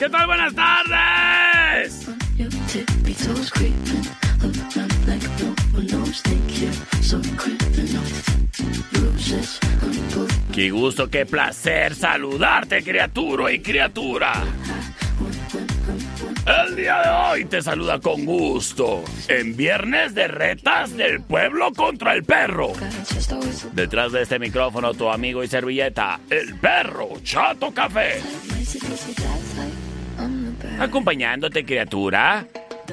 ¿Qué tal? Buenas tardes. Qué gusto, qué placer saludarte, criatura y criatura. El día de hoy te saluda con gusto. En viernes de retas del pueblo contra el perro. Detrás de este micrófono, tu amigo y servilleta, el perro Chato Café. Acompañándote, criatura.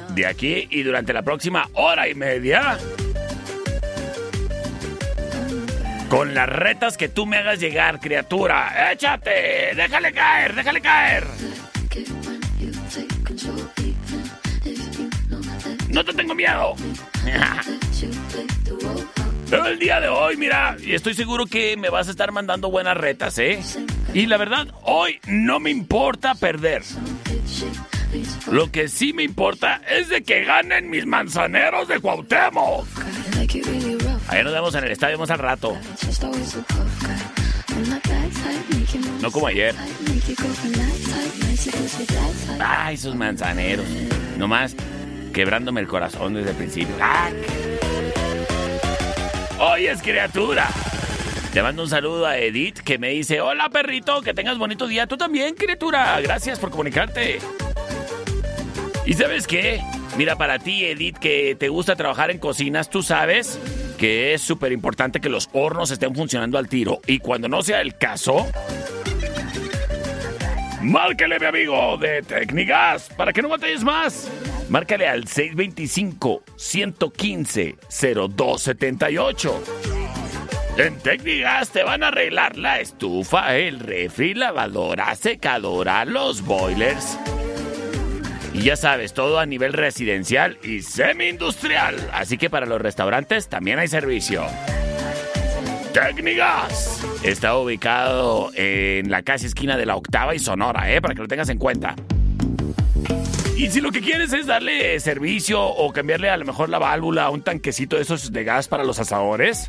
De aquí y durante la próxima hora y media. Con las retas que tú me hagas llegar, criatura. ¡Échate! ¡Déjale caer! ¡Déjale caer! ¡No te tengo miedo! Pero el día de hoy, mira, estoy seguro que me vas a estar mandando buenas retas, ¿eh? Y la verdad, hoy no me importa perder. Lo que sí me importa es de que ganen mis manzaneros de Cuauhtémoc. Ahí nos vemos en el estadio más al rato. No como ayer. Ay, esos manzaneros. Nomás quebrándome el corazón desde el principio. ¡Ah! Oyes, criatura. Te mando un saludo a Edith que me dice, hola perrito, que tengas bonito día. Tú también, criatura. Gracias por comunicarte. ¿Y sabes qué? Mira, para ti, Edith, que te gusta trabajar en cocinas, tú sabes que es súper importante que los hornos estén funcionando al tiro. Y cuando no sea el caso, márcale, mi amigo, de Técnicas, para que no batalles más. Márcale al 625-115-0278. En Técnicas te van a arreglar la estufa, el refri, lavadora, secadora, los boilers. Y ya sabes, todo a nivel residencial y semi-industrial. Así que para los restaurantes también hay servicio. Técnicas. Está ubicado en la casi esquina de la octava y Sonora, ¿eh? Para que lo tengas en cuenta. Y si lo que quieres es darle servicio o cambiarle a lo mejor la válvula a un tanquecito de esos de gas para los asadores,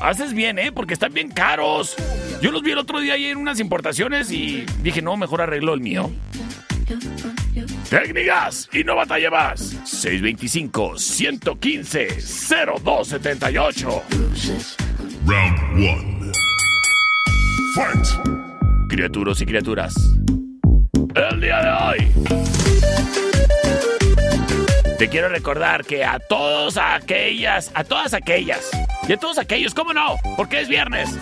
haces bien, ¿eh? Porque están bien caros. Yo los vi el otro día ahí en unas importaciones y dije, no, mejor arreglo el mío. Técnicas y no batalla más. 625-115-0278. Round 1. Fight. Criaturas y criaturas. El día de hoy. Te quiero recordar que a todos aquellas, a todas aquellas y a todos aquellos, ¿cómo no? Porque es viernes.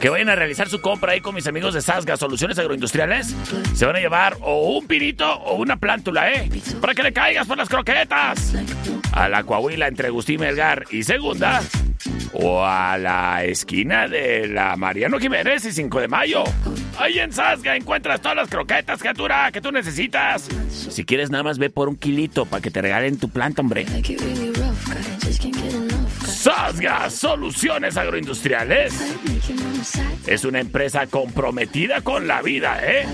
Que vayan a realizar su compra ahí con mis amigos de Sasga Soluciones Agroindustriales. Se van a llevar o un pirito o una plántula, ¿eh? Para que le caigas por las croquetas. A la Coahuila entre Agustín Melgar y Segunda. O a la esquina de la Mariano Jiménez y 5 de mayo. Ahí en Sasga encuentras todas las croquetas, criatura, que tú necesitas. Si quieres, nada más ve por un kilito para que te regalen tu planta, hombre. Sasga Soluciones Agroindustriales es una empresa comprometida con la vida, ¿eh?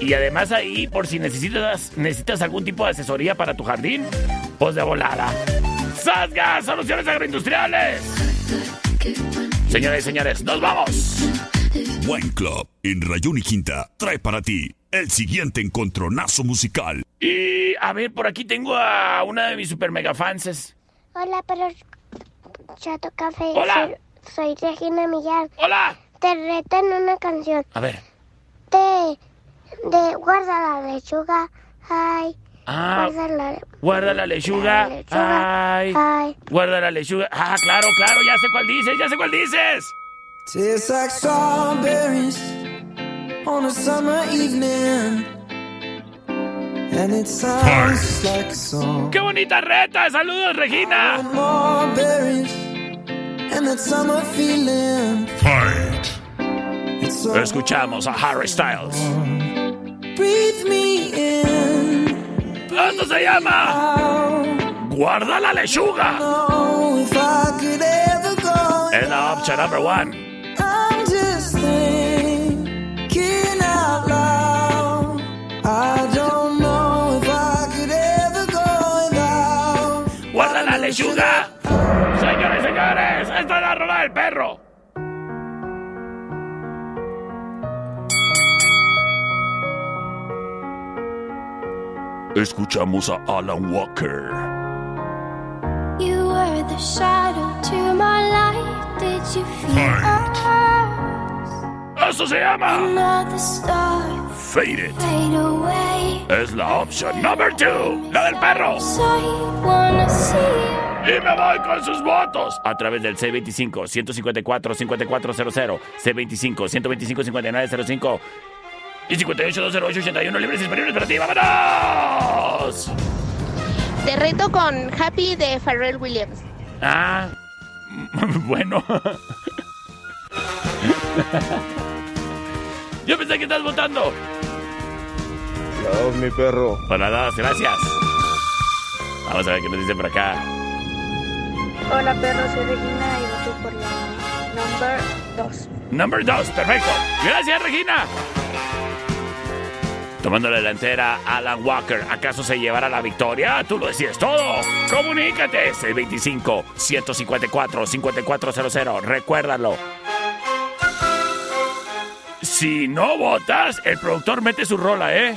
Y además ahí, por si necesitas, necesitas algún tipo de asesoría para tu jardín, pues de volada. ¡Sasga! Soluciones agroindustriales. Señoras y señores, nos vamos. Wine Club en Rayón y Quinta trae para ti el siguiente encontronazo musical. Y a ver, por aquí tengo a una de mis super mega fans. Hola, pero Chato Café. Hola. Soy, soy Regina Millán. ¡Hola! Te reto en una canción. A ver. De, de guarda la lechuga. Ay. Ah, Guarda la, guarda la lechuga. la lechuga. Ay. Ay. Guarda la lechuga. Ah, claro, claro, ya sé cuál dices, ya sé cuál dices. On a summer evening. And it sounds like a song. ¡Qué bonita reta! ¡Saludos, Regina! More berries and that summer feeling. It's so Escuchamos a Harry Styles. breathe me in. Esto se llama. Guarda la lechuga. Es la opción number one. ¡Guarda la lechuga! Señores, señores, esta es la rola del perro. Escuchamos a Alan Walker. You were the shadow to my light. Did you feel? Eso se llama fade away. Es la opción number two, la del perro. Y me voy con sus votos a través del C25-154-5400, C25-125-5905 y 58-208-81 libres y disponibles para ti. ¡Vámonos! Te reto con Happy de Pharrell Williams. Ah, bueno. Yo pensé que estás votando. mi perro. Dos, gracias. Vamos a ver qué nos dice por acá. Hola perro, soy Regina y voto por la number 2. Number 2, perfecto. Gracias, Regina. Tomando la delantera, Alan Walker. ¿Acaso se llevará la victoria? Tú lo decides todo. Comunícate. 625-154-5400. Recuérdalo. Si no votas, el productor mete su rola, ¿eh?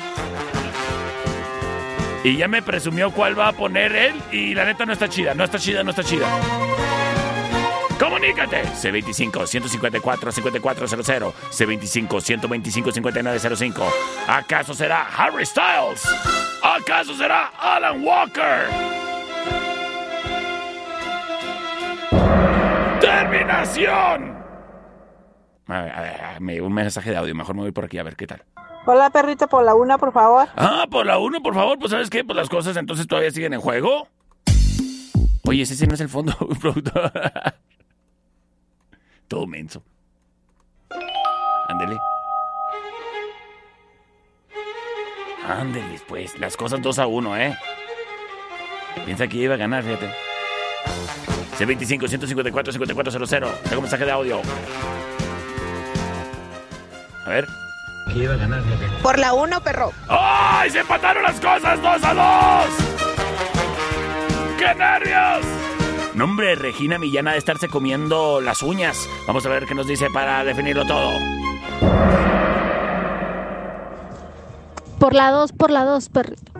Y ya me presumió cuál va a poner él y la neta no está chida, no está chida, no está chida. ¡Comunícate! C25-154-5400. C25-125-5905. ¿Acaso será Harry Styles? ¿Acaso será Alan Walker? ¡Terminación! A ver, a ver, a ver, me un mensaje de audio. Mejor me voy por aquí a ver qué tal. Hola perrito, por la una, por favor. Ah, por la 1, por favor. Pues, ¿sabes qué? Pues las cosas entonces todavía siguen en juego. Oye, ese sí no es el fondo, productor. Todo menso. Ándele. Ándele, pues. Las cosas 2 a 1, ¿eh? Piensa que iba a ganar, fíjate. C25 154 5400. Tengo un mensaje de audio. A ver. Que iba a ganar. Por la 1, perro. ¡Ay! ¡Se empataron las cosas! ¡Dos a dos! ¡Qué nervios! Nombre Regina Millana de estarse comiendo las uñas. Vamos a ver qué nos dice para definirlo todo. Por la dos, por la dos, perrito.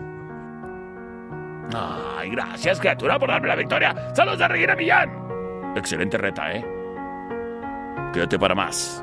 Ay, gracias, criatura, por darme la victoria. ¡Saludos a Regina Millán! Excelente reta, ¿eh? Quédate para más.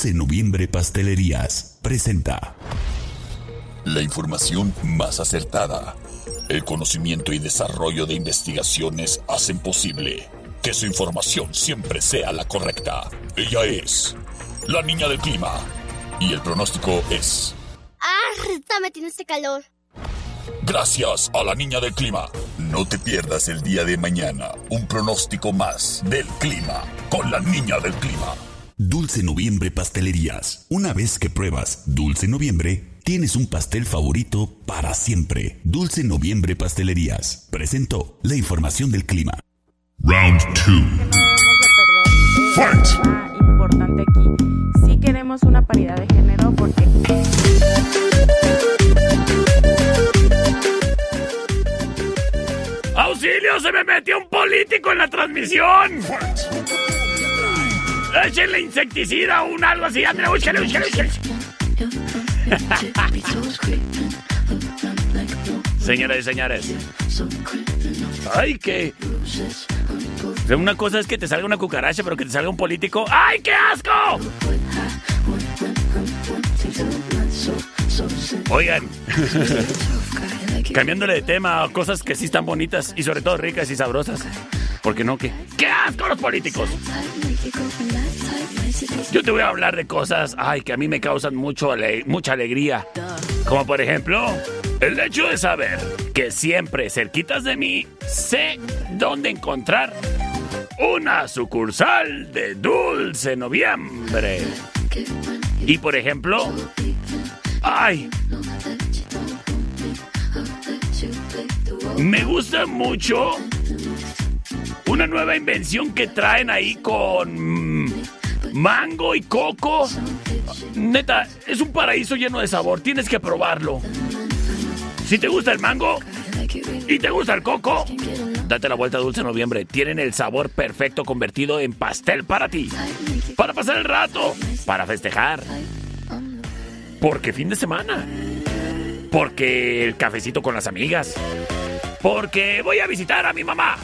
Dulce Noviembre Pastelerías presenta. La información más acertada. El conocimiento y desarrollo de investigaciones hacen posible que su información siempre sea la correcta. Ella es la niña del clima. Y el pronóstico es... ¡Ah! Está metiendo este calor. Gracias a la niña del clima. No te pierdas el día de mañana un pronóstico más del clima con la niña del clima. Dulce Noviembre Pastelerías. Una vez que pruebas Dulce Noviembre, tienes un pastel favorito para siempre. Dulce Noviembre Pastelerías. Presentó la información del clima. Round 2. Fight. importante aquí. Sí queremos una paridad de género porque ¡Auxilio! ¡Se me metió un político en la transmisión! ¡Échenle insecticida o un algo así! ¡Ándale, búscale, búscale, búscale! Señoras y señores. ¡Ay, qué! Una cosa es que te salga una cucaracha, pero que te salga un político. ¡Ay, qué asco! Oigan. Cambiándole de tema, cosas que sí están bonitas y sobre todo ricas y sabrosas. ¿Por qué no? ¿Qué, qué asco los políticos? Yo te voy a hablar de cosas, ay, que a mí me causan mucho mucha alegría. Como por ejemplo, el hecho de saber que siempre cerquitas de mí sé dónde encontrar una sucursal de Dulce Noviembre. Y por ejemplo, ay, me gusta mucho una nueva invención que traen ahí con mango y coco. Neta, es un paraíso lleno de sabor. Tienes que probarlo. Si te gusta el mango y te gusta el coco, date la vuelta a Dulce Noviembre. Tienen el sabor perfecto convertido en pastel para ti. Para pasar el rato. Para festejar. Porque fin de semana. Porque el cafecito con las amigas. Porque voy a visitar a mi mamá.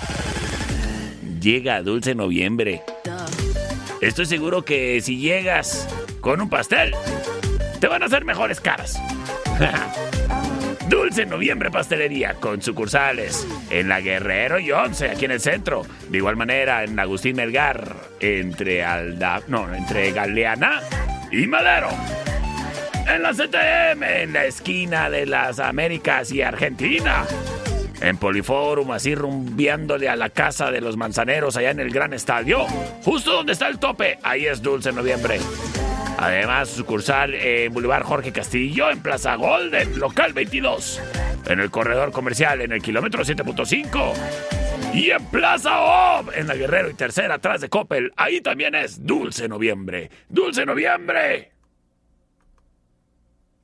Llega Dulce Noviembre. Estoy seguro que si llegas con un pastel, te van a hacer mejores caras. Dulce Noviembre Pastelería con sucursales en la Guerrero y 11 aquí en el centro. De igual manera en Agustín Melgar entre Alda, no, entre Galeana y Madero. En la CTM en la esquina de las Américas y Argentina. En Poliforum, así rumbiándole a la casa de los manzaneros allá en el gran estadio. Justo donde está el tope, ahí es Dulce Noviembre. Además, sucursal en Boulevard Jorge Castillo, en Plaza Golden, local 22. En el corredor comercial, en el kilómetro 7.5. Y en Plaza OB, en la Guerrero y Tercera, atrás de Coppel. Ahí también es Dulce Noviembre. ¡Dulce Noviembre!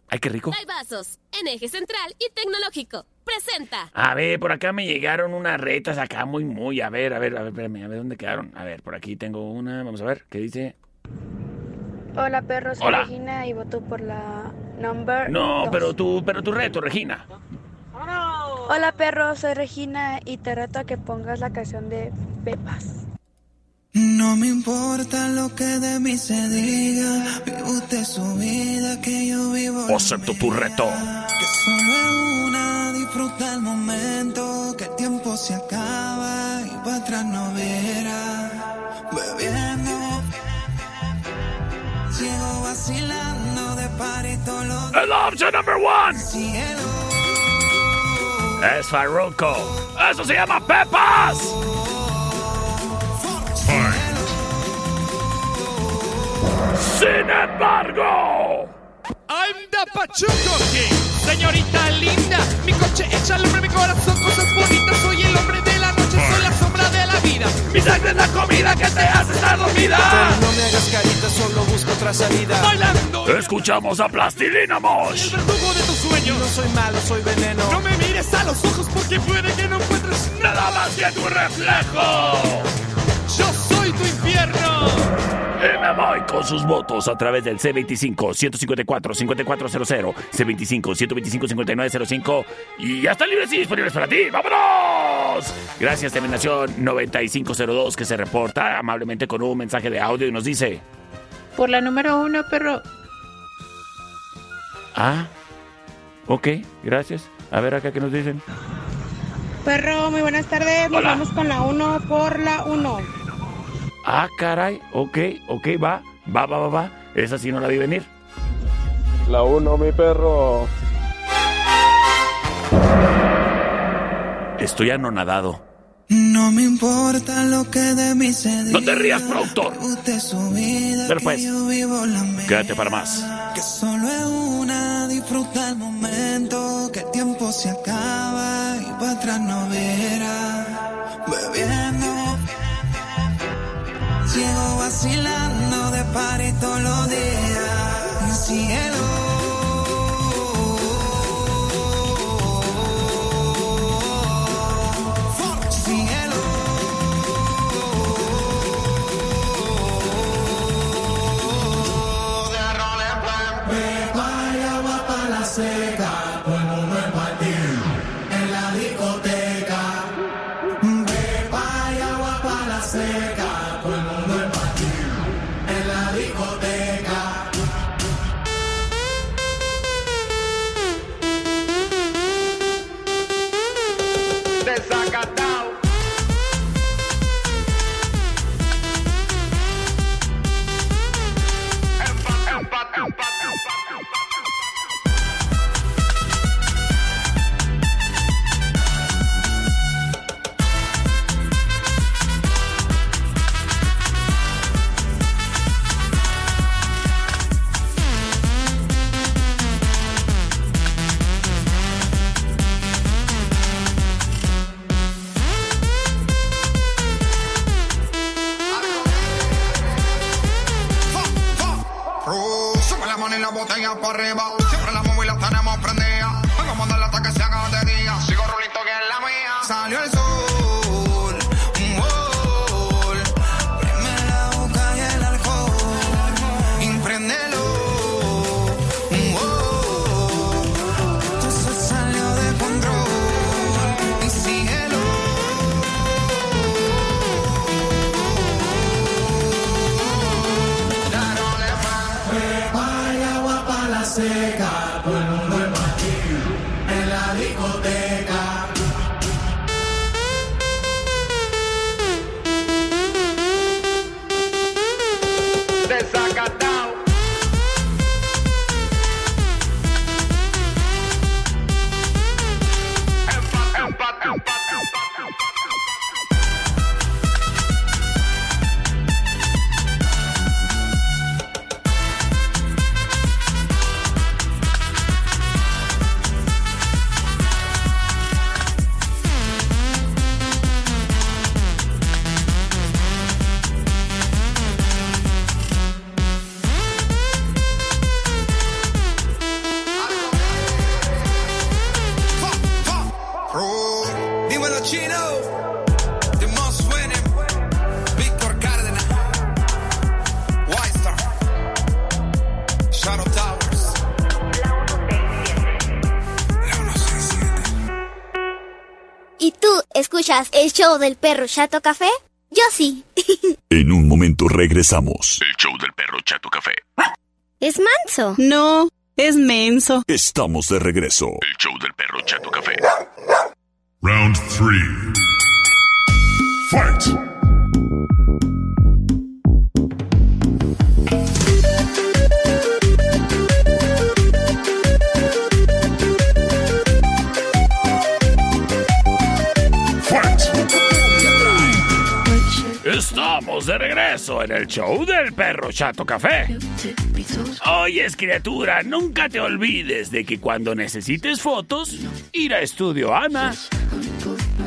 ¡Ay, qué rico! Hay vasos en eje central y tecnológico. Presenta. A ver, por acá me llegaron unas retas acá muy, muy. A ver, a ver, a ver, espérame, a ver dónde quedaron. A ver, por aquí tengo una. Vamos a ver, ¿qué dice? Hola perro, soy Hola. Regina y voto por la number. No, dos. pero tu, pero tu reto, Regina. Hola perro, soy Regina y te reto a que pongas la canción de Pepas. No me importa lo que de mí se diga, vive usted su vida que yo vivo. Acepto tu reto. Que solo es una, disfruta el momento, que el tiempo se acaba y para atrás no verá. Bebiendo, sigo vacilando de par y todos los El option number one. cielo. Es Farruko. Eso se llama Pepas. Sin embargo. I'm the Pachuco King, señorita linda. Mi coche echa al hombre, mi corazón, cosas bonitas. Soy el hombre de la noche, soy la sombra de la vida. Mi sangre es la comida que te hace estar dormida. no me hagas carita, solo busco otra salida. Bailando. Escuchamos a Plastilina Mosh. El verdugo de tus sueños. No soy malo, soy veneno. No me mires a los ojos porque puede que no encuentres Nada más que tu reflejo. Yo soy tu infierno. Y me voy con sus votos a través del C25-154-5400, C25-125-5905 y ya están libres y disponibles para ti. ¡Vámonos! Gracias, Terminación 9502 que se reporta amablemente con un mensaje de audio y nos dice... Por la número uno, perro. Ah, ok, gracias. A ver acá qué nos dicen. Perro, muy buenas tardes. Nos Hola. vamos con la uno por la uno. Ah, caray, ok, ok, va, va, va, va, va. Esa sí no la vi venir. La uno, mi perro. Estoy anonadado. No me importa lo que de mí se diga. No te rías, productor. Usted su vida, Pero que pues, yo vivo la mía. quédate para más. Que solo es una, disfruta el momento, que el tiempo se acaba y para atrás no verá. Bebiendo, sigo vacilando de party todos los días. Cielo. Escuchas el show del perro Chato Café? Yo sí. En un momento regresamos. El show del perro Chato Café. ¿Es manso? No, es menso. Estamos de regreso. El show del perro Chato Café. Round 3. Fight! De regreso en el show del perro Chato Café. Oyes, criatura, nunca te olvides de que cuando necesites fotos, ir a Estudio Ana.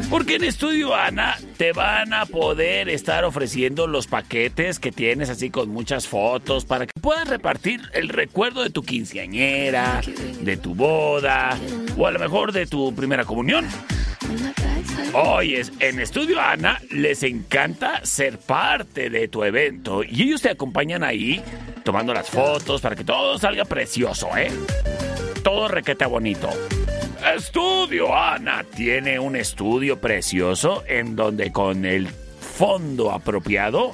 Porque en Estudio Ana te van a poder estar ofreciendo los paquetes que tienes así con muchas fotos para que puedas repartir el recuerdo de tu quinceañera, de tu boda o a lo mejor de tu primera comunión. Oyes, en Estudio Ana les encanta ser parte de tu evento y ellos te acompañan ahí tomando las fotos para que todo salga precioso, ¿eh? Todo requete bonito. Estudio Ana tiene un estudio precioso en donde con el fondo apropiado,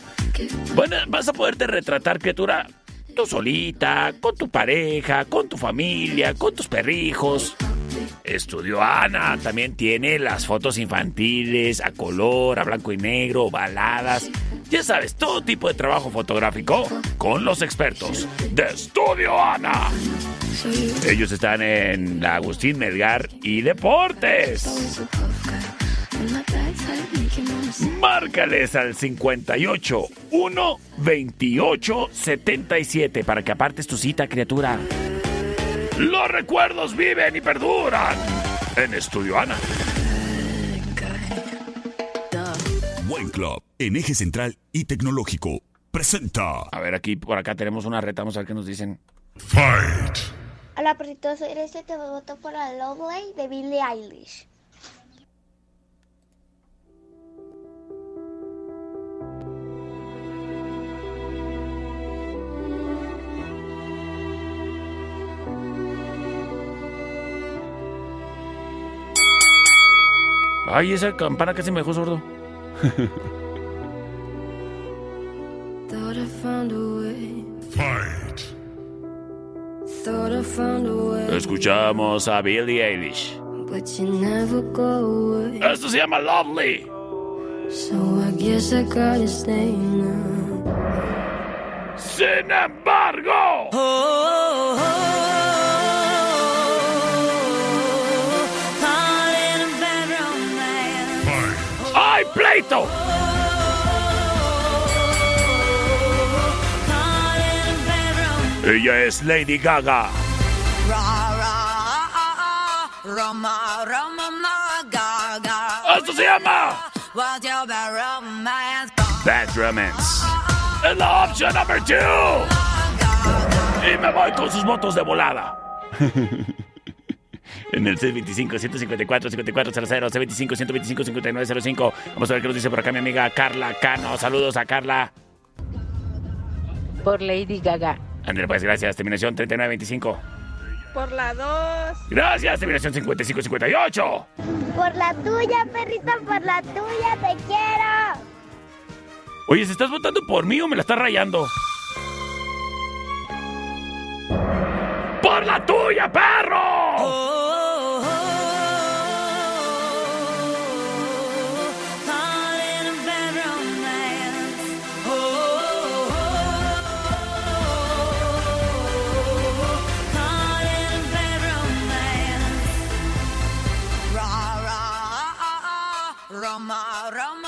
bueno, vas a poderte retratar, criatura, tú solita, con tu pareja, con tu familia, con tus perrijos. Estudio Ana también tiene las fotos infantiles, a color, a blanco y negro, baladas. Ya sabes, todo tipo de trabajo fotográfico con los expertos de Estudio Ana. Ellos están en Agustín Melgar y Deportes. Márcales al 58 1 28 77 para que apartes tu cita, criatura. Los recuerdos viven y perduran en Estudio Ana. Buen Club, en eje central y tecnológico, presenta. A ver, aquí por acá tenemos una reta, vamos a ver qué nos dicen. Fight. Hola, perrito, soy Grecia, te voto por la Lovely de Billie Eilish. Ay, esa campana casi me dejó sordo. Thought I found a way. Fight. Thought I found a way. Escuchamos a Billie Eilish. But you never go away. Esto se llama Lovely. So I guess I gotta stay now. ¡Ay, pleito! Ella es Lady Gaga. Esto se llama bad romance? Es la opción number two. Y me voy con sus votos de volada. En el C25-154-5400, C25-125-5905. Vamos a ver qué nos dice por acá mi amiga Carla Cano. Saludos a Carla. Por Lady Gaga. André, pues gracias. Terminación 3925. Por la 2. Gracias, terminación 5558. Por la tuya, perrito, por la tuya, te quiero. Oye, ¿se estás votando por mí o me la estás rayando? ¡Por la tuya, perro! Roma, Mara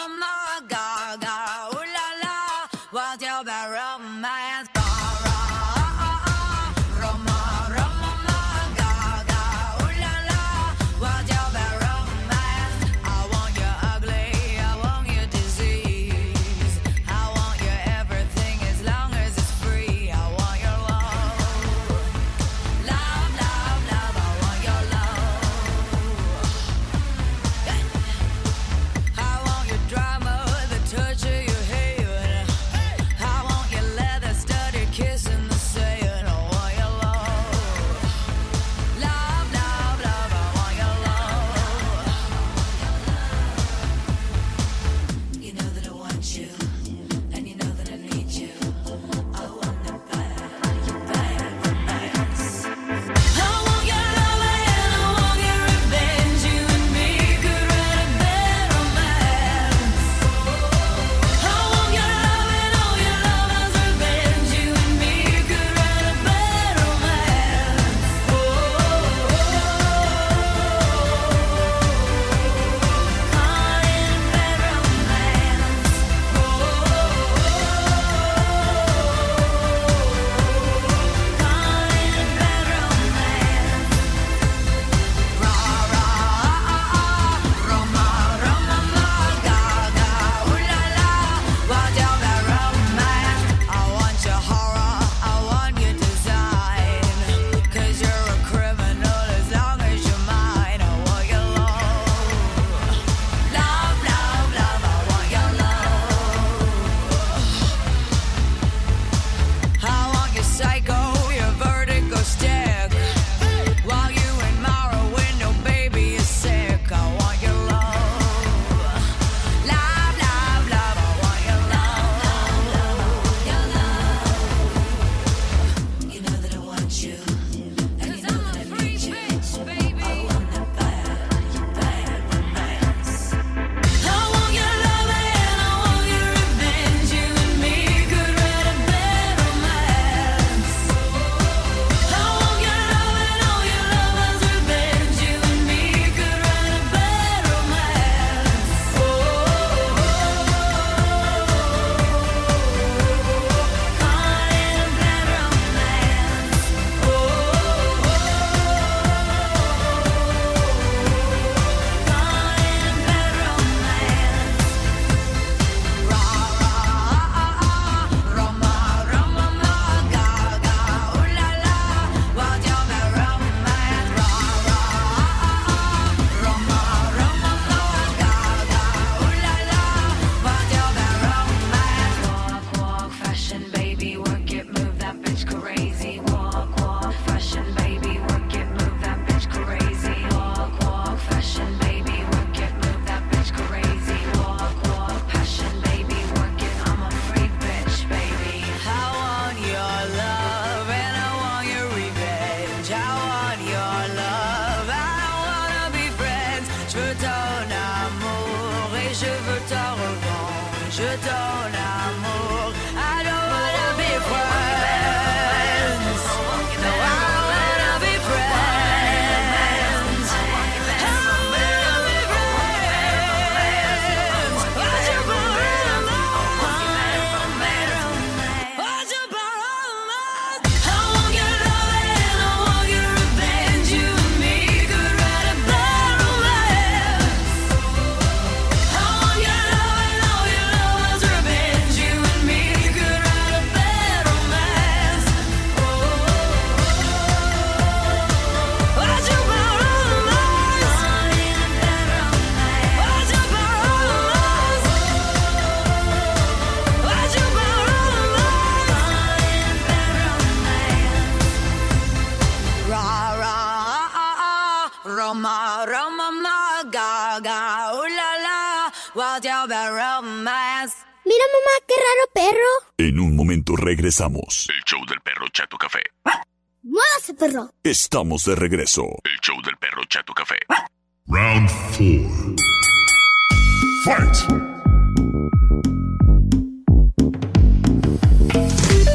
regresamos. El show del perro Chato Café. Muévase, perro. Estamos de regreso. El show del perro Chato Café. Round 4. Fight.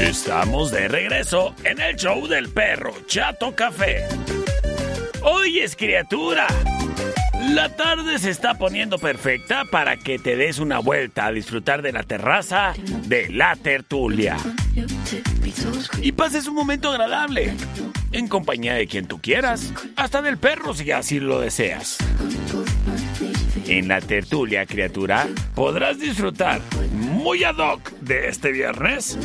Estamos de regreso en el show del perro Chato Café. Oyes, criatura. La tarde se está poniendo perfecta para que te des una vuelta a disfrutar de la terraza de la tertulia. Y pases un momento agradable, en compañía de quien tú quieras, hasta del perro si así lo deseas. En la tertulia, criatura, podrás disfrutar muy ad hoc de este viernes.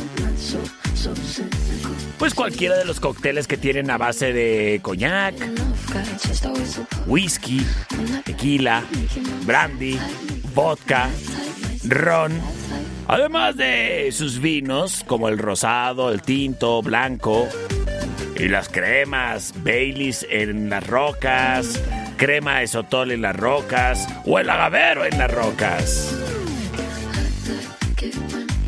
Pues cualquiera de los cócteles que tienen a base de coñac, whisky, tequila, brandy, vodka, ron, además de sus vinos como el rosado, el tinto, blanco y las cremas Baileys en las rocas, crema de sotol en las rocas o el agavero en las rocas.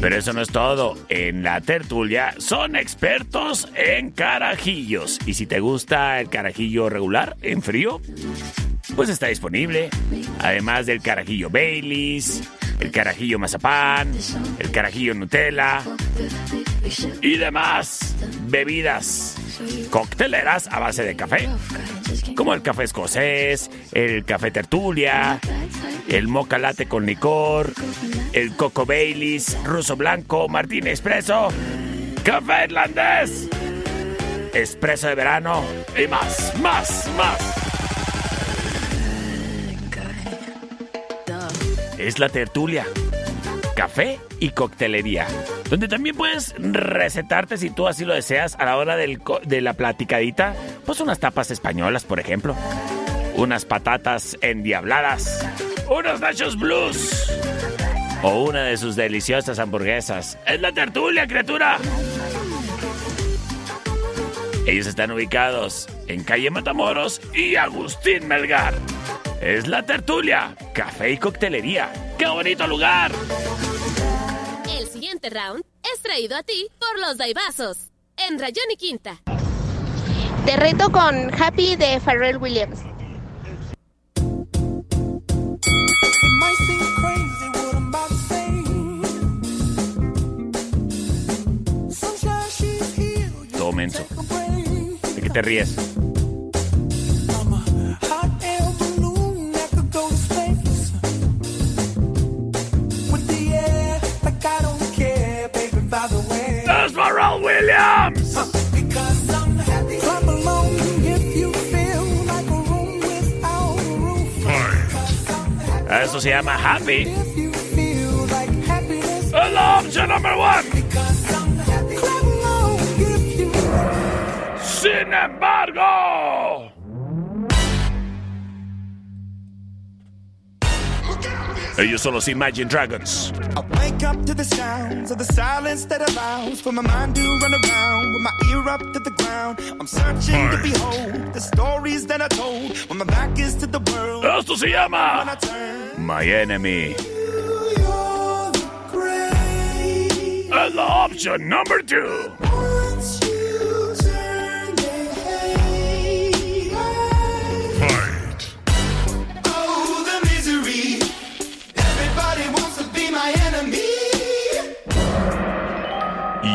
Pero eso no es todo. En la tertulia son expertos en carajillos. Y si te gusta el carajillo regular, en frío, pues está disponible. Además del carajillo Baileys, el carajillo mazapán, el carajillo Nutella y demás bebidas cocteleras a base de café. Como el café escocés, el café tertulia, el mocha latte con licor, el coco Baileys, ruso blanco, martín espresso, café irlandés, espresso de verano y más, más, más. Es la tertulia, café y coctelería, donde también puedes recetarte si tú así lo deseas a la hora de la platicadita, pues unas tapas españolas, por ejemplo, unas patatas endiabladas, unos nachos blues o una de sus deliciosas hamburguesas. Es la tertulia, criatura. Ellos están ubicados en calle Matamoros y Agustín Melgar. Es la tertulia, café y coctelería. ¡Qué bonito lugar! El siguiente round es traído a ti por los Daibazos. En Rayón y Quinta. Te reto con Happy de Pharrell Williams. Todo menso. ¿De qué te ríes? ¡Es Pharrell Williams! Eso se llama Happy. Opción number one. Ellos son los Imagine Dragons. I wake up to the sounds of the silence that allows for my mind to run around with my ear up to the ground. I'm searching to behold the stories that I told when my back is to the world. Esto se llama When I turn, My Enemy. Es la opción number two.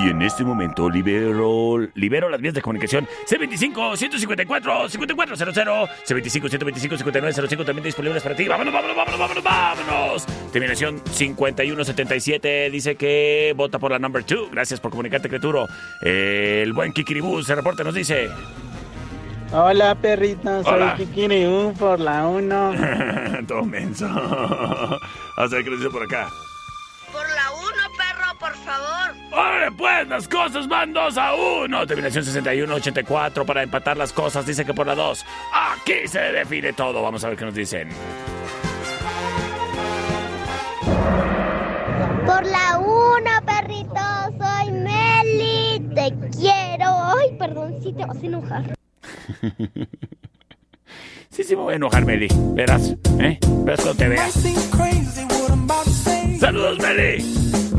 Y en este momento libero, libero las vías de comunicación. C25-154-5400, C25-125-5905 también disponibles para ti. Vámonos, vámonos, vámonos, vámonos, vámonos. Terminación 5177 dice que vota por la number 2. Gracias por comunicarte, Creturo. El buen Kikiribú se reporta, nos dice. Hola perrito, soy Kikiribú por la 1. Todo menso. Vamos a ver qué dice por acá. Por la 1, perro por favor. ¡Órale, pues! Las cosas van 2 a 1. Terminación 61-84 para empatar las cosas. Dice que por la 2. Aquí se define todo. Vamos a ver qué nos dicen. Por la 1, perrito. Soy Meli. Te quiero. Ay, perdón, sí te vas a enojar. Sí, sí, me voy a enojar, Meli. Verás, ¿eh? Pero no te veas. Saludos, Meli.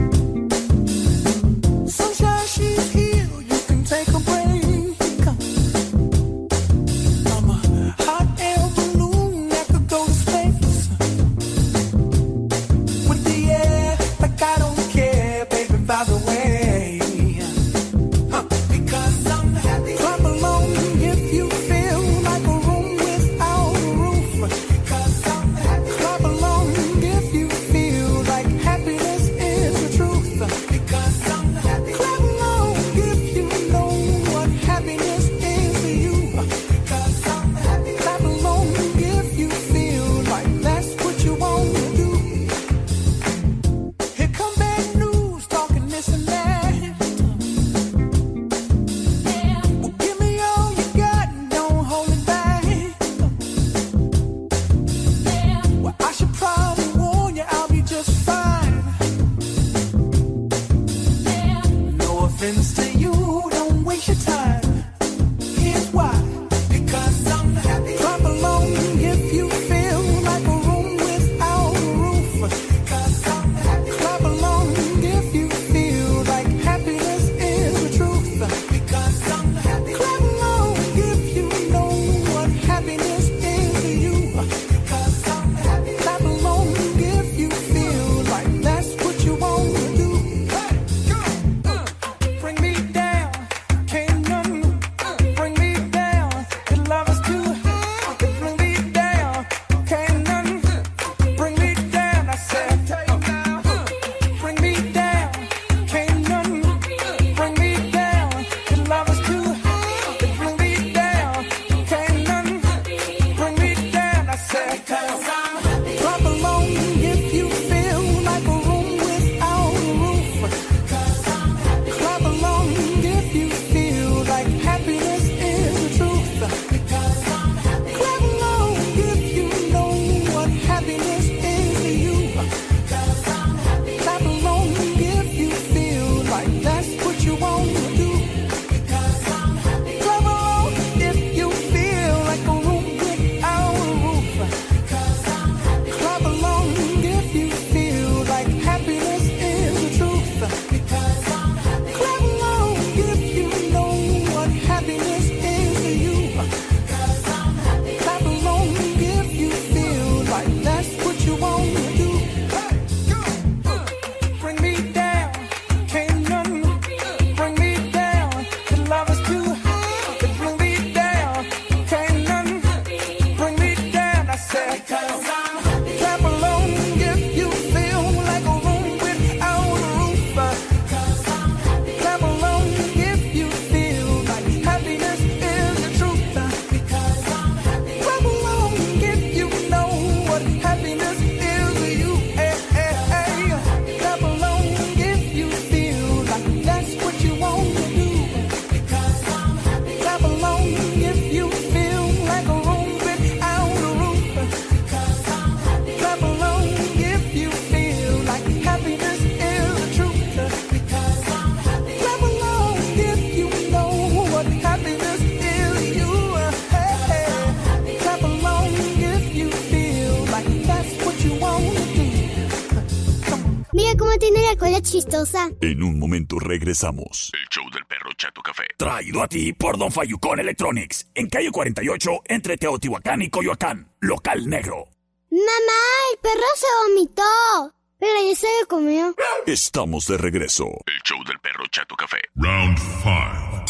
En un momento regresamos. El show del perro Chato Café. Traído a ti por Don Fayucón Electronics. En calle 48, entre Teotihuacán y Coyoacán. Local negro. Mamá, el perro se vomitó. Pero ya se lo comió. Estamos de regreso. El show del perro Chato Café. Round 5.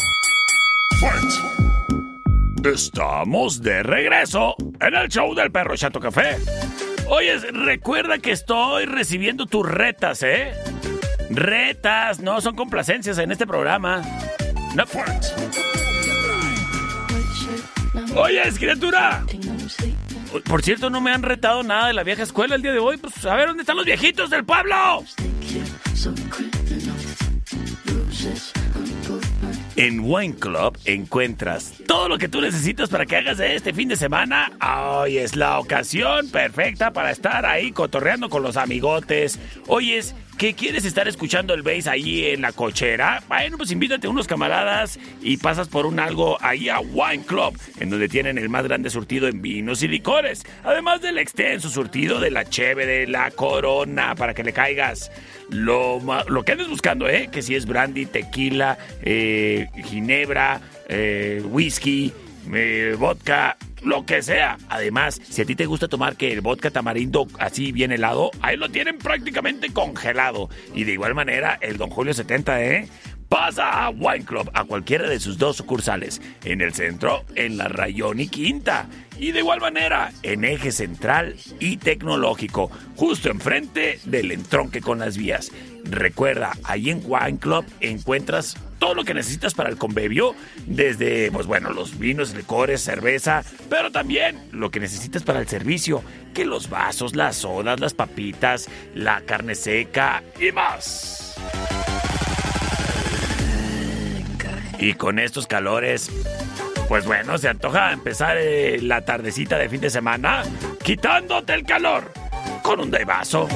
Fight. Estamos de regreso en el show del perro Chato Café. Oye, recuerda que estoy recibiendo tus retas, ¿eh? Retas, no son complacencias en este programa. No. Oye, criatura. Por cierto, no me han retado nada de la vieja escuela el día de hoy. Pues a ver, ¿dónde están los viejitos del pueblo? En Wine Club encuentras todo lo que tú necesitas para que hagas este fin de semana. Hoy es la ocasión perfecta para estar ahí cotorreando con los amigotes. Oyes, ¿qué quieres estar escuchando el bass ahí en la cochera? Bueno, pues invítate a unos camaradas y pasas por un algo ahí a Wine Club, en donde tienen el más grande surtido en vinos y licores. Además del extenso surtido de la cheve, de la corona, para que le caigas lo, lo que andes buscando, ¿eh? Que si es brandy, tequila, eh, ginebra, eh, whisky, eh, vodka, lo que sea. Además, si a ti te gusta tomar que el vodka tamarindo así bien helado, ahí lo tienen prácticamente congelado. Y de igual manera, el Don Julio 70, ¿eh? Pasa a Wine Club a cualquiera de sus dos sucursales, en el centro, en la Rayón y Quinta, y de igual manera en Eje Central y Tecnológico, justo enfrente del entronque con las vías. Recuerda, ahí en Wine Club encuentras todo lo que necesitas para el convivio, desde, pues bueno, los vinos, licores, cerveza, pero también lo que necesitas para el servicio, que los vasos, las sodas, las papitas, la carne seca y más. Y con estos calores, pues bueno, se antoja empezar eh, la tardecita de fin de semana quitándote el calor con un daivaso.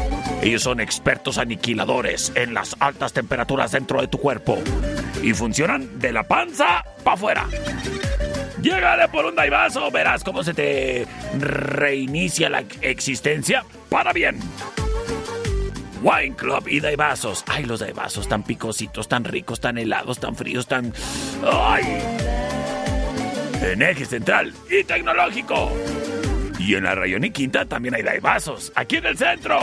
Ellos son expertos aniquiladores en las altas temperaturas dentro de tu cuerpo y funcionan de la panza para afuera. Llégale por un daivaso, verás cómo se te reinicia la existencia para bien. Wine Club y Daibazos. Ay, los Daibazos tan picositos, tan ricos, tan helados, tan fríos, tan... ¡Ay! En Eje Central y Tecnológico. Y en la Rayón y Quinta también hay Daibazos. Aquí en el centro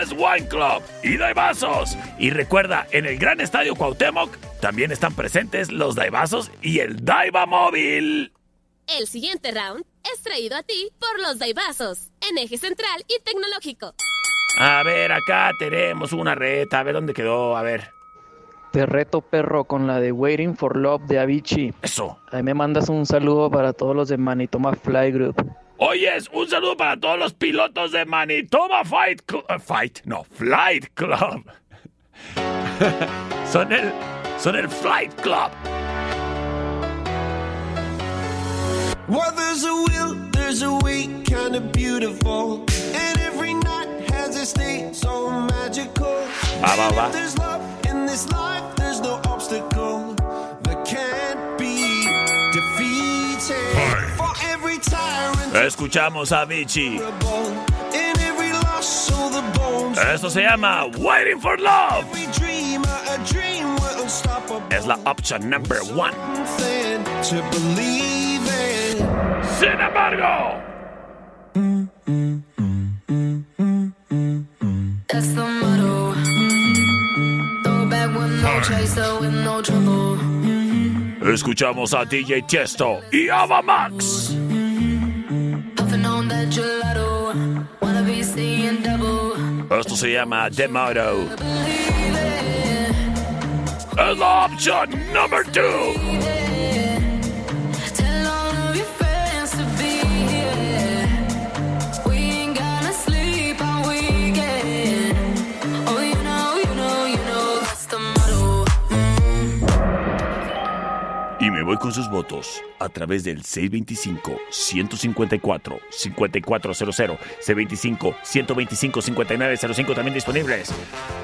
es Wine Club y Daibazos. Y recuerda, en el Gran Estadio Cuauhtémoc también están presentes los Daibazos y el Daiva Móvil. El siguiente round es traído a ti por los Daibazos, en eje central y tecnológico. A ver, acá tenemos una reta. A ver dónde quedó. A ver. Te reto, perro, con la de Waiting for Love de Avicii. Eso. Ahí me mandas un saludo para todos los de Manitoma Fly Group. Oyes, un saludo para todos los pilotos de Manitoba Fight Club. Fight, no, Flight Club. son el. Son el Flight Club. Well, there's a will, there's a way, kind of beautiful. And Va, va, va. If there's love in this life, there's no obstacle that can't be defeated. For every tyrant, Escuchamos a Vichy. Esto se llama Waiting for Love. Es la option number one. Sin embargo. Escuchamos a DJ Tiesto y Ava Max. Esto se llama Demoto. Es la opción número 2. Me voy con sus votos a través del 625-154-5400, C25-125-5905 también disponibles.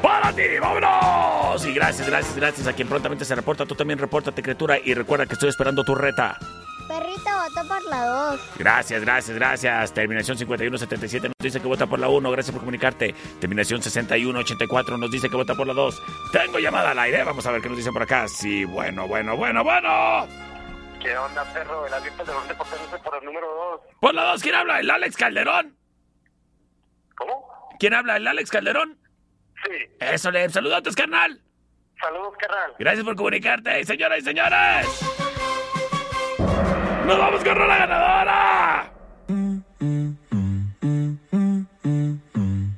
¡Para ti! ¡Vámonos! Y gracias, gracias, gracias a quien prontamente se reporta. Tú también repórtate, criatura, y recuerda que estoy esperando tu reta. Perrito votó por la 2. Gracias, gracias, gracias. Terminación 5177 nos dice que vota por la 1. Gracias por comunicarte. Terminación 6184 nos dice que vota por la 2. Tengo llamada al aire. Vamos a ver qué nos dicen por acá. Sí, bueno, bueno, bueno, bueno. ¿Qué onda, perro? El abierto de los por el número 2. Por la 2, ¿quién habla? ¿El Alex Calderón? ¿Cómo? ¿Quién habla? ¿El Alex Calderón? Sí. Eso, le saludos, carnal. Saludos, carnal. Gracias por comunicarte, señoras y señores. ¡Nos vamos con la ganadora!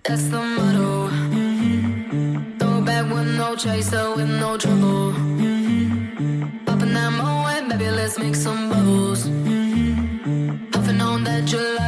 That's the motto. It back with no chaser, with no trouble. Popping that moe, baby, let's make some bubbles. Puffing on that gelato.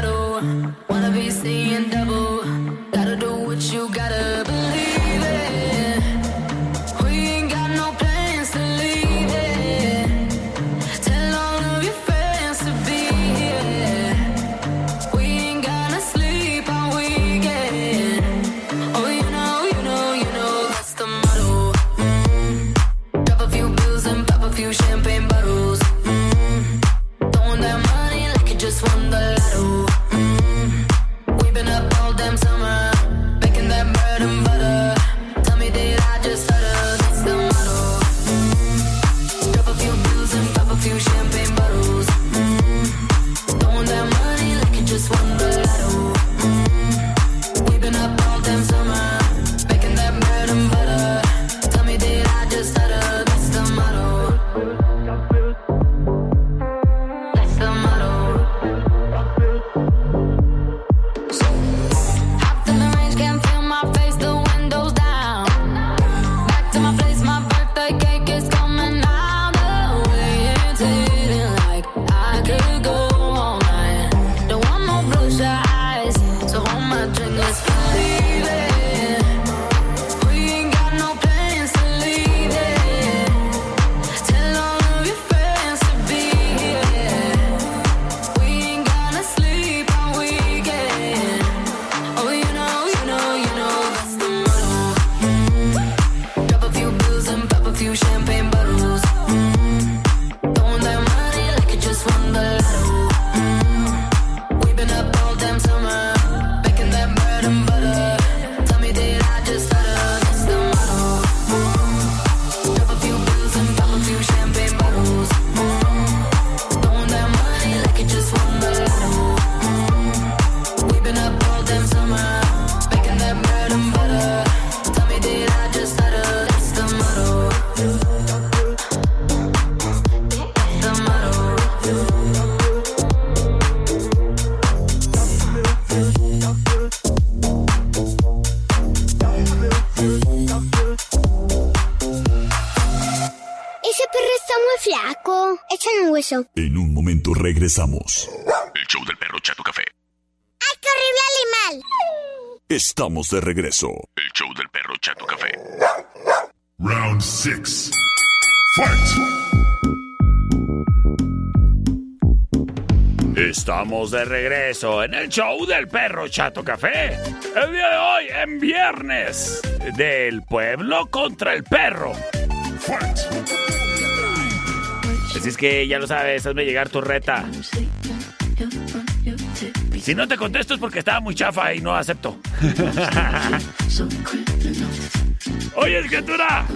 Regresamos. El show del perro Chato Café. ¡Ay, qué horrible animal! Estamos de regreso. El show del perro Chato Café. Round 6. Estamos de regreso en el show del perro Chato Café. El día de hoy, en viernes, del pueblo contra el perro. Así es que ya lo sabes, hazme llegar tu reta. Si no te contesto es porque estaba muy chafa y no acepto. Oye, criatura.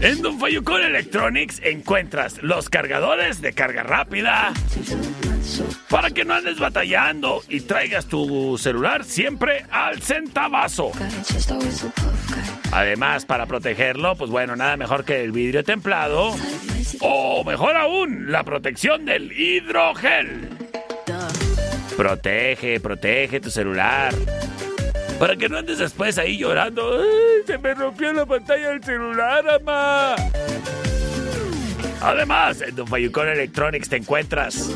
En Don Fayucón Electronics encuentras los cargadores de carga rápida para que no andes batallando y traigas tu celular siempre al centavazo. Además, para protegerlo, pues bueno, nada mejor que el vidrio templado o mejor aún, la protección del hidrogel. Protege, protege tu celular. Para que no andes después ahí llorando. ¡Ay, se me rompió la pantalla del celular, ama! Además, en Don Fayucón Electronics te encuentras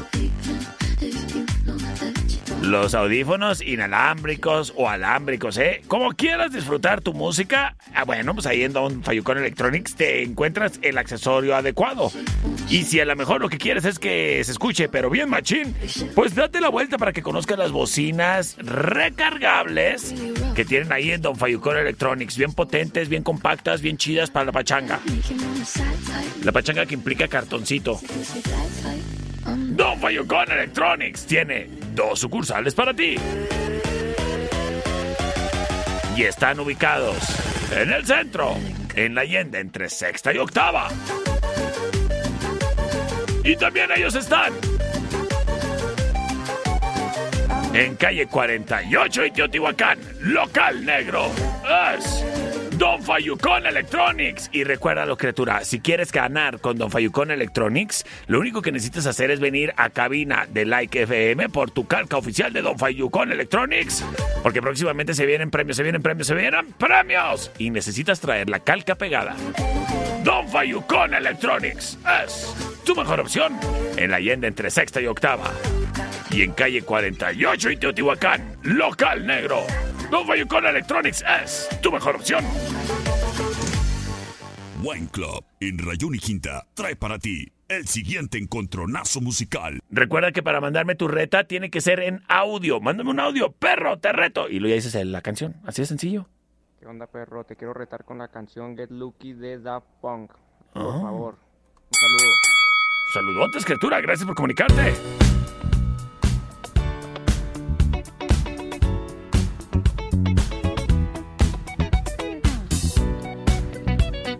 los audífonos inalámbricos o alámbricos, ¿eh? Como quieras disfrutar tu música, ah, bueno, pues ahí en Don Fayucón Electronics te encuentras el accesorio adecuado. Y si a lo mejor lo que quieres es que se escuche, pero bien machín, pues date la vuelta para que conozcas las bocinas recargables que tienen ahí en Don Fayucón Electronics. Bien potentes, bien compactas, bien chidas para la pachanga. La pachanga que implica cartoncito. Don Fayucón Electronics tiene dos sucursales para ti. Y están ubicados en el centro, en la Allende entre sexta y octava. Y también ellos están En calle 48 y Teotihuacán, local negro. Es Don Fayucón Electronics. Y recuérdalo, criatura, si quieres ganar con Don Fayucón Electronics, lo único que necesitas hacer es venir a cabina de Like FM por tu calca oficial de Don Fayucón Electronics. Porque próximamente se vienen premios, se vienen premios, se vienen premios. Y necesitas traer la calca pegada. Don Fayucón Electronics es tu mejor opción en la Allende entre sexta y octava. Y en calle 48 y Teotihuacán, local negro. Don Fayucón Electronics es tu mejor opción. Wine Club en Rayón y Quinta trae para ti el siguiente encontronazo musical. Recuerda que para mandarme tu reta tiene que ser en audio. Mándame un audio, perro, te reto. Y luego ya dices la canción. Así de sencillo. ¿Qué onda, perro? Te quiero retar con la canción Get Lucky de Daft Punk. Por Ah. favor. Un saludo. Saludotes, criatura. Gracias por comunicarte.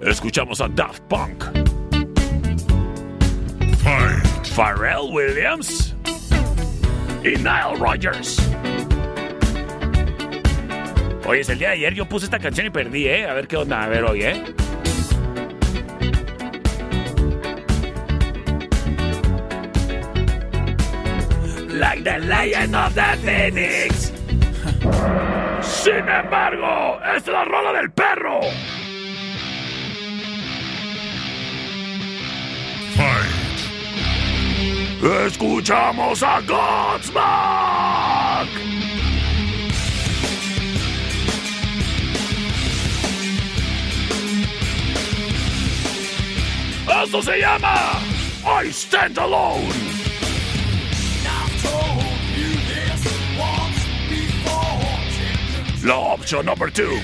Escuchamos a Daft Punk. Pharrell Williams y Nile Rodgers. Oye, es el día de ayer yo puse esta canción y perdí, ¿eh? A ver qué onda, a ver hoy, ¿eh? Like the Lion of the Phoenix. Sin embargo, esta es la rola del perro. Escuchamos a Godsmack. Esto se llama I Stand Alone. La opción number two.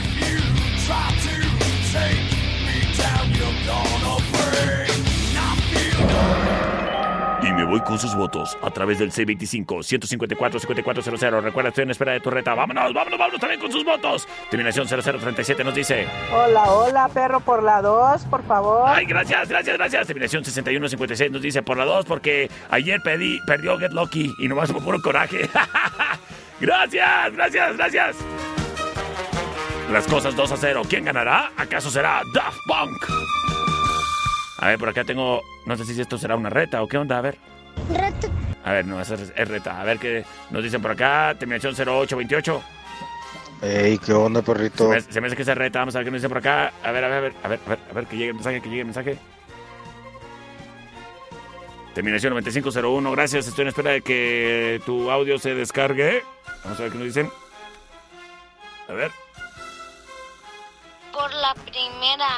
Y me voy con sus votos a través del C25-154-5400. Recuerda, estoy en espera de tu reta. Vámonos, vámonos, vámonos también con sus votos. Terminación 0037 nos dice. Hola, hola, perro por la 2, por favor. Ay, gracias, gracias, gracias. Terminación 6156 nos dice por la 2 porque ayer pedí, perdió Get Lucky y nomás por puro coraje. gracias, gracias, gracias. Las cosas 2 a 0. ¿Quién ganará? ¿Acaso será Daft Punk? A ver, por acá tengo. No sé si esto será una reta o qué onda. A ver. A ver, no, esa es, es reta. A ver qué nos dicen por acá. Terminación 0828. Ey, ¿qué onda, Se perrito? me, se me hace que es reta. Vamos a ver qué nos dicen por acá. A ver, a ver, a ver, a ver, a ver, a ver, que llegue el mensaje, que llegue el mensaje. Terminación 9501. Gracias. Estoy en espera de que tu audio se descargue. Vamos a ver qué nos dicen. A ver. Por la primera.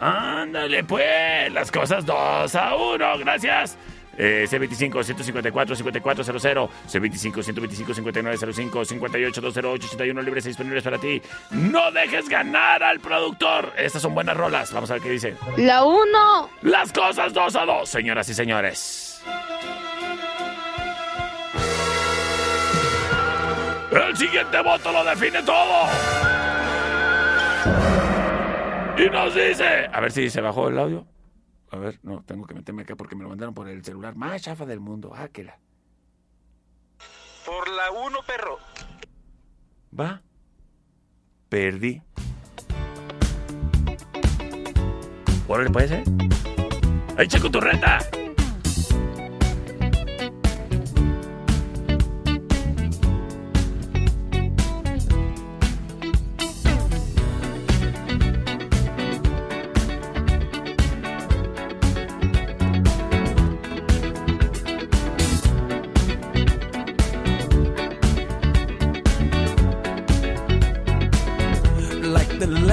Ándale, pues, las cosas 2 a 1, gracias. Eh, C25 154 5400 C25 125 5905 58 208 81 libres y disponibles para ti. No dejes ganar al productor. Estas son buenas rolas. Vamos a ver qué dice. La 1. Las cosas 2 a 2, señoras y señores. El siguiente voto lo define todo. Y nos dice. A ver si se bajó el audio. A ver, no, tengo que meterme acá porque me lo mandaron por el celular más chafa del mundo. Ah, que la. Por la 1, perro. Va. Perdí. Órale, puede ser. ¡Ahí checo tu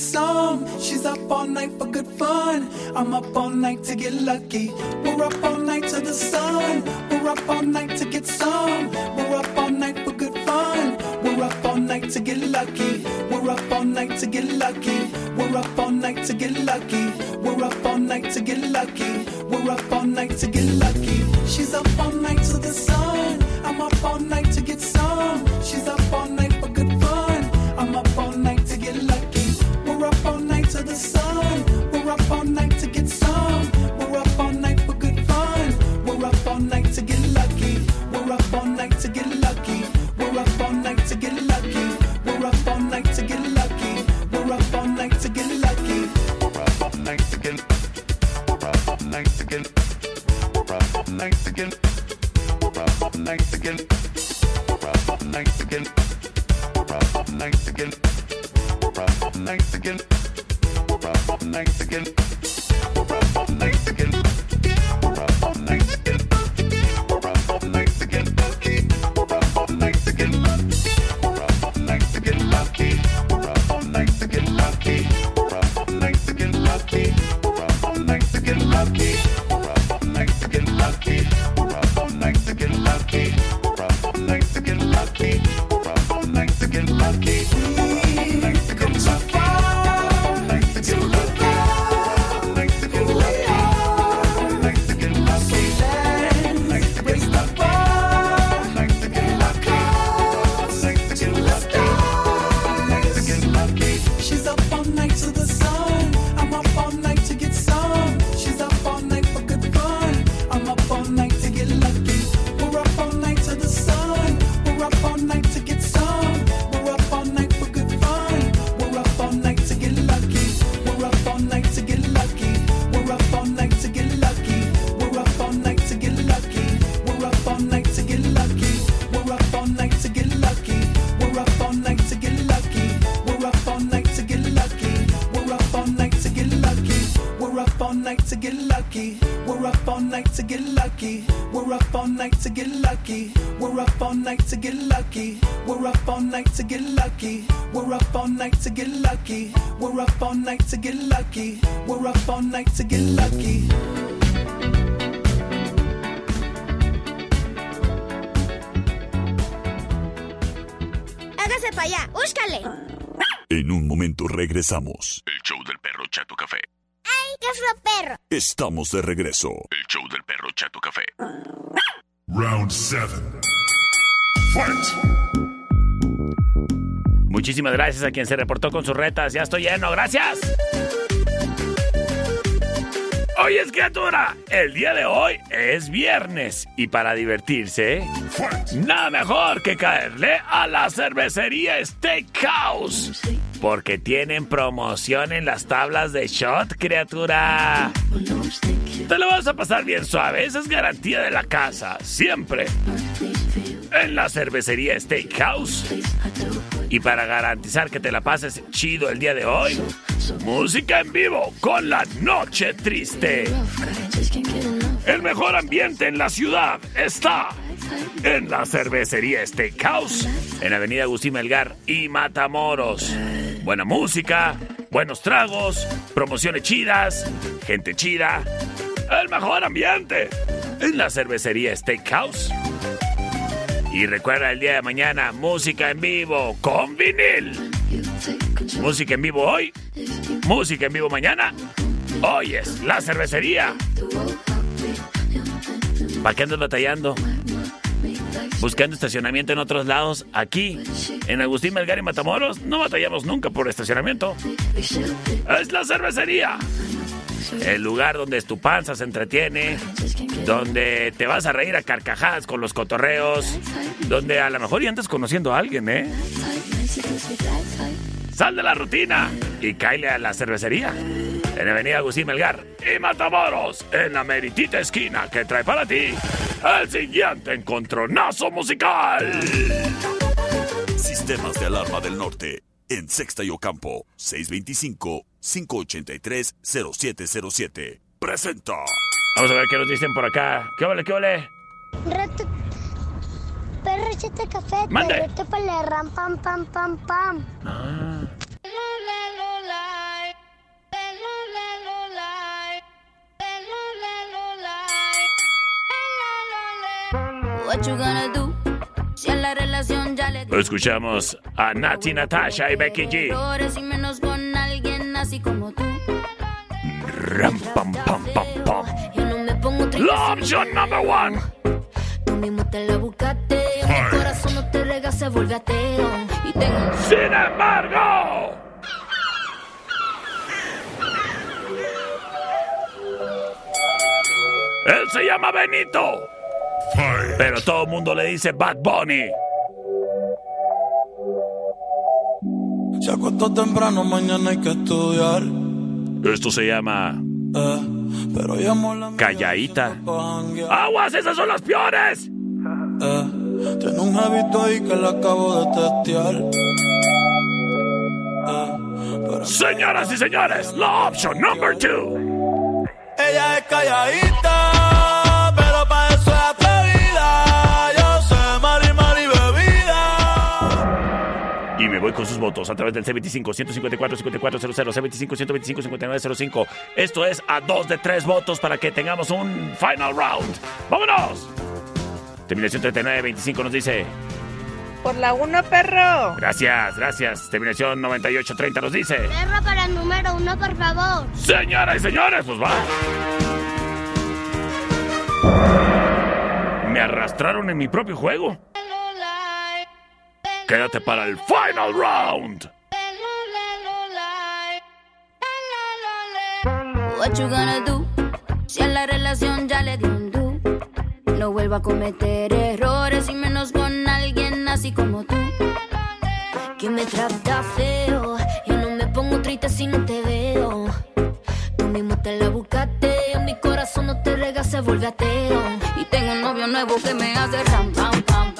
so nights again. Nights again. Nights again. Nights again. Nights again. Nights again. night to get lucky. We're up all night to get lucky. We're up all night to get lucky. Hágase para allá, búscale. En un momento regresamos. El show del perro Chato Café. ¡Ay, qué es perro! Estamos de regreso. El show del perro Chato Café. Round 7. Fight! Muchísimas gracias a quien se reportó con sus retas. Ya estoy lleno, gracias. Hoy es criatura, el día de hoy es viernes y para divertirse, nada mejor que caerle a la cervecería Steakhouse. Porque tienen promoción en las tablas de shot, criatura. Te lo vas a pasar bien suave, esa es garantía de la casa, siempre. En la cervecería Steakhouse y para garantizar que te la pases chido el día de hoy, música en vivo con la noche triste. El mejor ambiente en la ciudad está en la cervecería Steakhouse, en Avenida Agustín Melgar y Matamoros. Buena música, buenos tragos, promociones chidas, gente chida. El mejor ambiente en la cervecería Steakhouse y recuerda el día de mañana, música en vivo con vinil. Música en vivo hoy, música en vivo mañana. Hoy es la cervecería. ¿Para qué andas batallando? Buscando estacionamiento en otros lados, aquí, en Agustín Melgar y Matamoros, no batallamos nunca por estacionamiento. Es la cervecería. El lugar donde tu panza se entretiene, donde te vas a reír a carcajadas con los cotorreos, donde a lo mejor ya andas conociendo a alguien, ¿eh? Sal de la rutina y cáile a la cervecería. En Avenida Agustín Melgar y Matamoros, en la meritita esquina que trae para ti el siguiente encontronazo musical. Sistemas de alarma del norte. En Sexta y Ocampo. 625-583-0707. Presenta. Vamos a ver qué nos dicen por acá. ¿Qué ole, qué ole? Reto. Perro, échate café. Mande. Te reto para la ram, pam, pam, pam, pam. What you gonna do? Escuchamos a Nati Natasha y Becky G. errores y menos con alguien así como tú. Ram, pam, pam, pam, pam. Yo no me pongo triste. La opción number one. Tú mismo te la buscaste. Mi corazón no te rega, se vuelve ateo. Y tengo Sin embargo. Él se llama Benito. Pero todo el mundo le dice Bad Bunny. Se acostó temprano, mañana hay que estudiar. Esto se llama Eh, pero la Calladita. ¡Aguas! ¡Esas son las peores! Eh, tiene un hábito ahí que le acabo de testear. Eh, Señoras y señores, la opción number two. ella es calladita, voy con sus votos a través del C25 154 5400 C25 125 5905. Esto es a dos de tres votos para que tengamos un final round. ¡Vámonos! Terminación 3925 nos dice. Por la 1, perro. Gracias, gracias. Terminación 9830 nos dice. Perro para el número uno, por favor. Señoras y señores, pues va. Me arrastraron en mi propio juego. Quédate para el final round. What you gonna do? Si a la relación ya le dio un do. No vuelva a cometer errores y menos con alguien así como tú. Que me trata feo. Yo no me pongo triste si no te veo. Tú mismo te la buscaste. Mi corazón no te rega, se vuelve ateo. Y tengo un novio nuevo que me hace ram, pam, pam.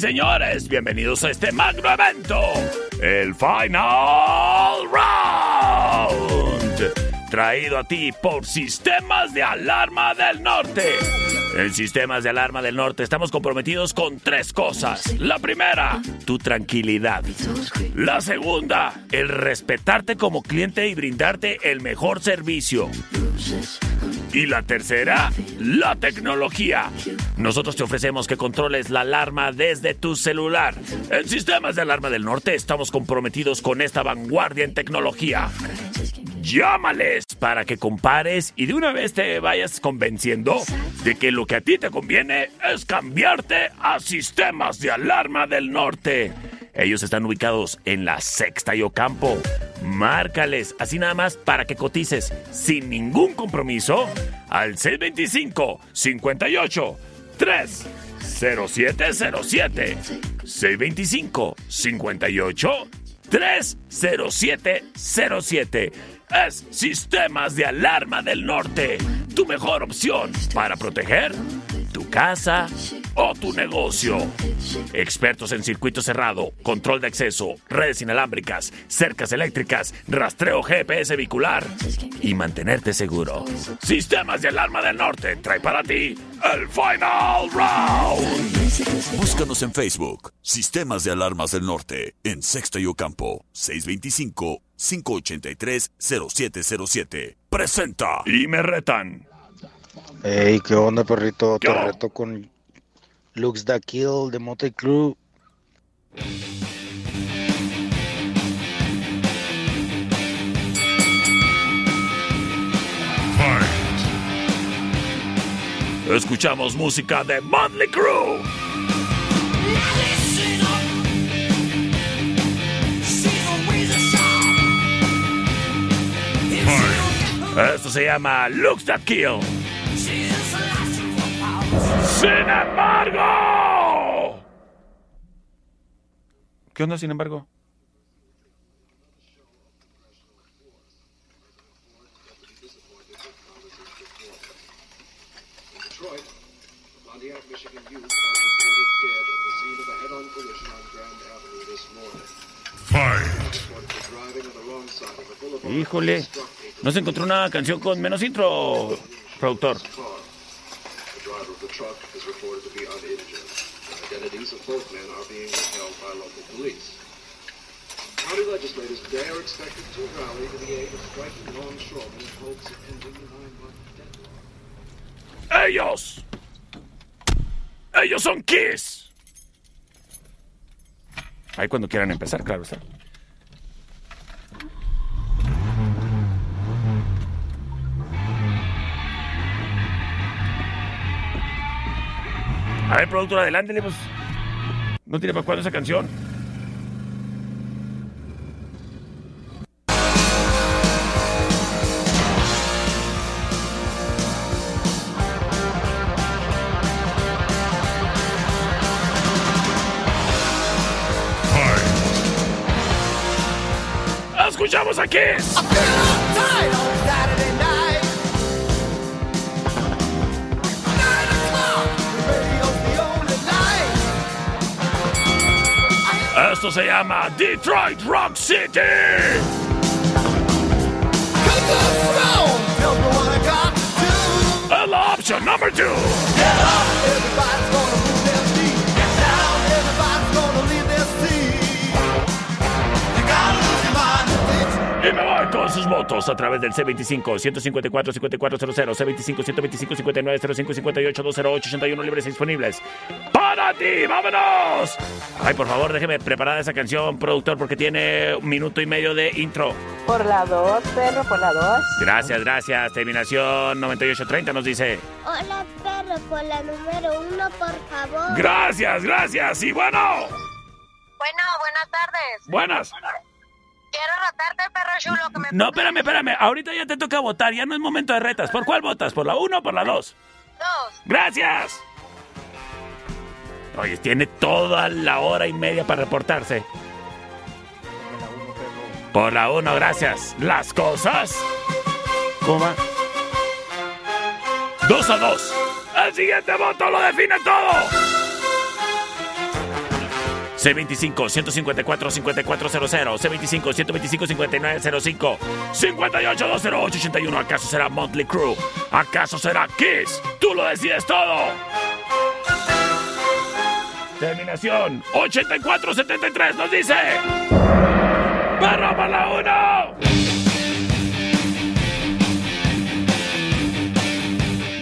señores, bienvenidos a este magno evento, el Final Round, traído a ti por Sistemas de Alarma del Norte. En Sistemas de Alarma del Norte estamos comprometidos con tres cosas. La primera, tu tranquilidad. La segunda, el respetarte como cliente y brindarte el mejor servicio. Y la tercera, la tecnología. Nosotros te ofrecemos que controles la alarma desde tu celular. En Sistemas de Alarma del Norte estamos comprometidos con esta vanguardia en tecnología. Llámales para que compares y de una vez te vayas convenciendo de que lo que a ti te conviene es cambiarte a Sistemas de Alarma del Norte. Ellos están ubicados en la Sexta y Ocampo. Márcales, así nada más para que cotices sin ningún compromiso al 625 58 3 0707 625 58 30707 es Sistemas de Alarma del Norte, tu mejor opción para proteger tu casa o tu negocio. Expertos en circuito cerrado, control de acceso, redes inalámbricas, cercas eléctricas, rastreo GPS vehicular y mantenerte seguro. Sistemas de Alarma del Norte trae para ti el Final Round. Búscanos en Facebook, Sistemas de Alarmas del Norte, en Sexta y Ocampo, 625-583-0707. Presenta. Y me retan. Ey, ¿qué onda, perrito? ¿Qué Te onda? reto con Lux Da Kill de Motley Crue. Escuchamos música de Motley Crue. Esto se llama Looks That Kill. Sin embargo. ¿Qué onda, sin embargo? Detroit, Pontiac, Michigan youth was reported dead at the scene of a head-on collision on Grand Avenue this morning. Reportedly driving on the wrong side of the boulevard. Híjole. No se encontró una canción con menos intro, productor. The driver of the truck is reported to be uninjured. A ver, productor, adelante, pues. No tiene para cuándo esa canción. Escuchamos a Esto se llama Detroit Rock City. El option number two. Por sus votos a través del C25-154-5400, C25-125-5905-58-208-81 libres e disponibles. ¡Para ti! ¡Vámonos! Ay, por favor, déjeme preparar esa canción, productor, porque tiene un minuto y medio de intro. Por la 2, perro, por la 2. Gracias, gracias. Terminación 9830 nos dice. Hola, perro, por la número uno, por favor. Gracias, gracias. Y bueno, Bueno, buenas tardes. buenas. Quiero retarte, perro chulo, que me No, espérame, espérame. Ahorita ya te toca votar. Ya no es momento de retas. ¿Por cuál votas? ¿Por la 1 o por la 2? dos. Gracias. Oye, tiene toda la hora y media para reportarse. Por la 1, gracias. Las cosas. ¿Cómo va? 2 a 2. El siguiente voto lo define todo. C25-154-5400, C25-125-5905, 58-208-81. ¿Acaso será Monthly Crew? ¿Acaso será Kiss? Tú lo decides todo. Terminación 84-73 nos dice. ¡Perro para la 1!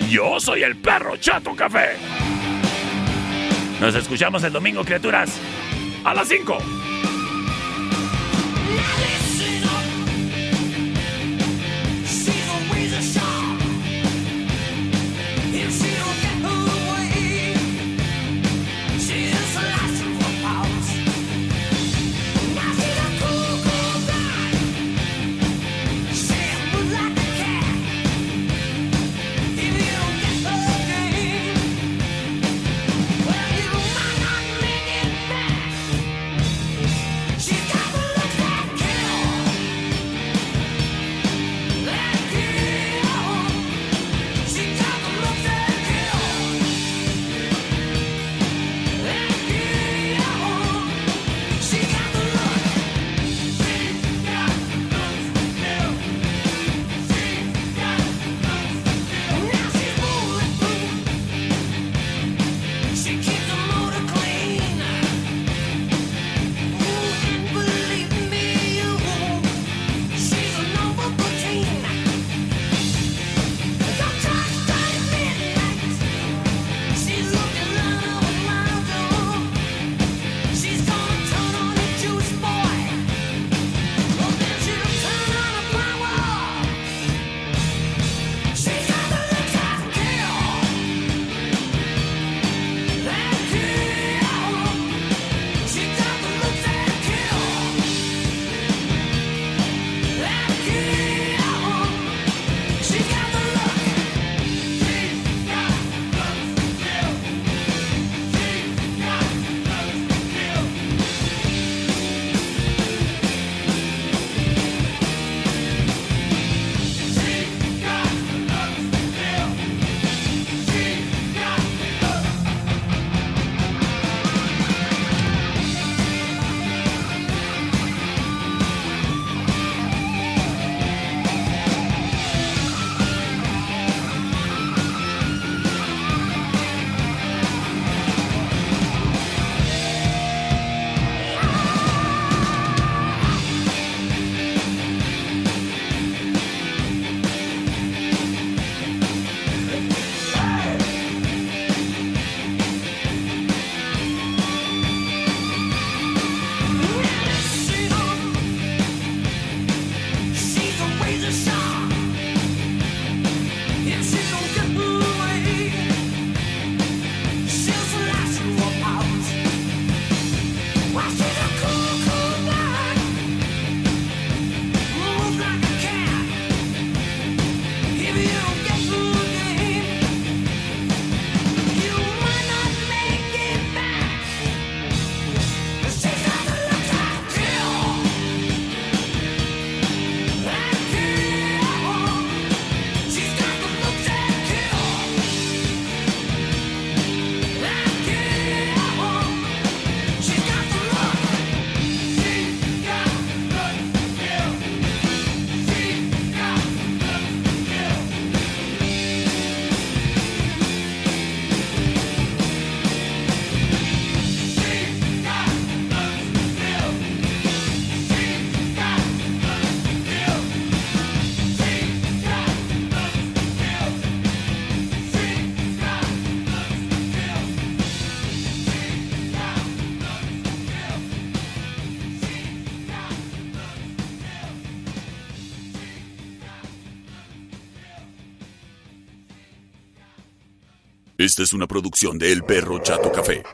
Yo soy el perro Chato Café. Nos escuchamos el domingo, criaturas. A las 5. Es una producción de El Perro Chato Café.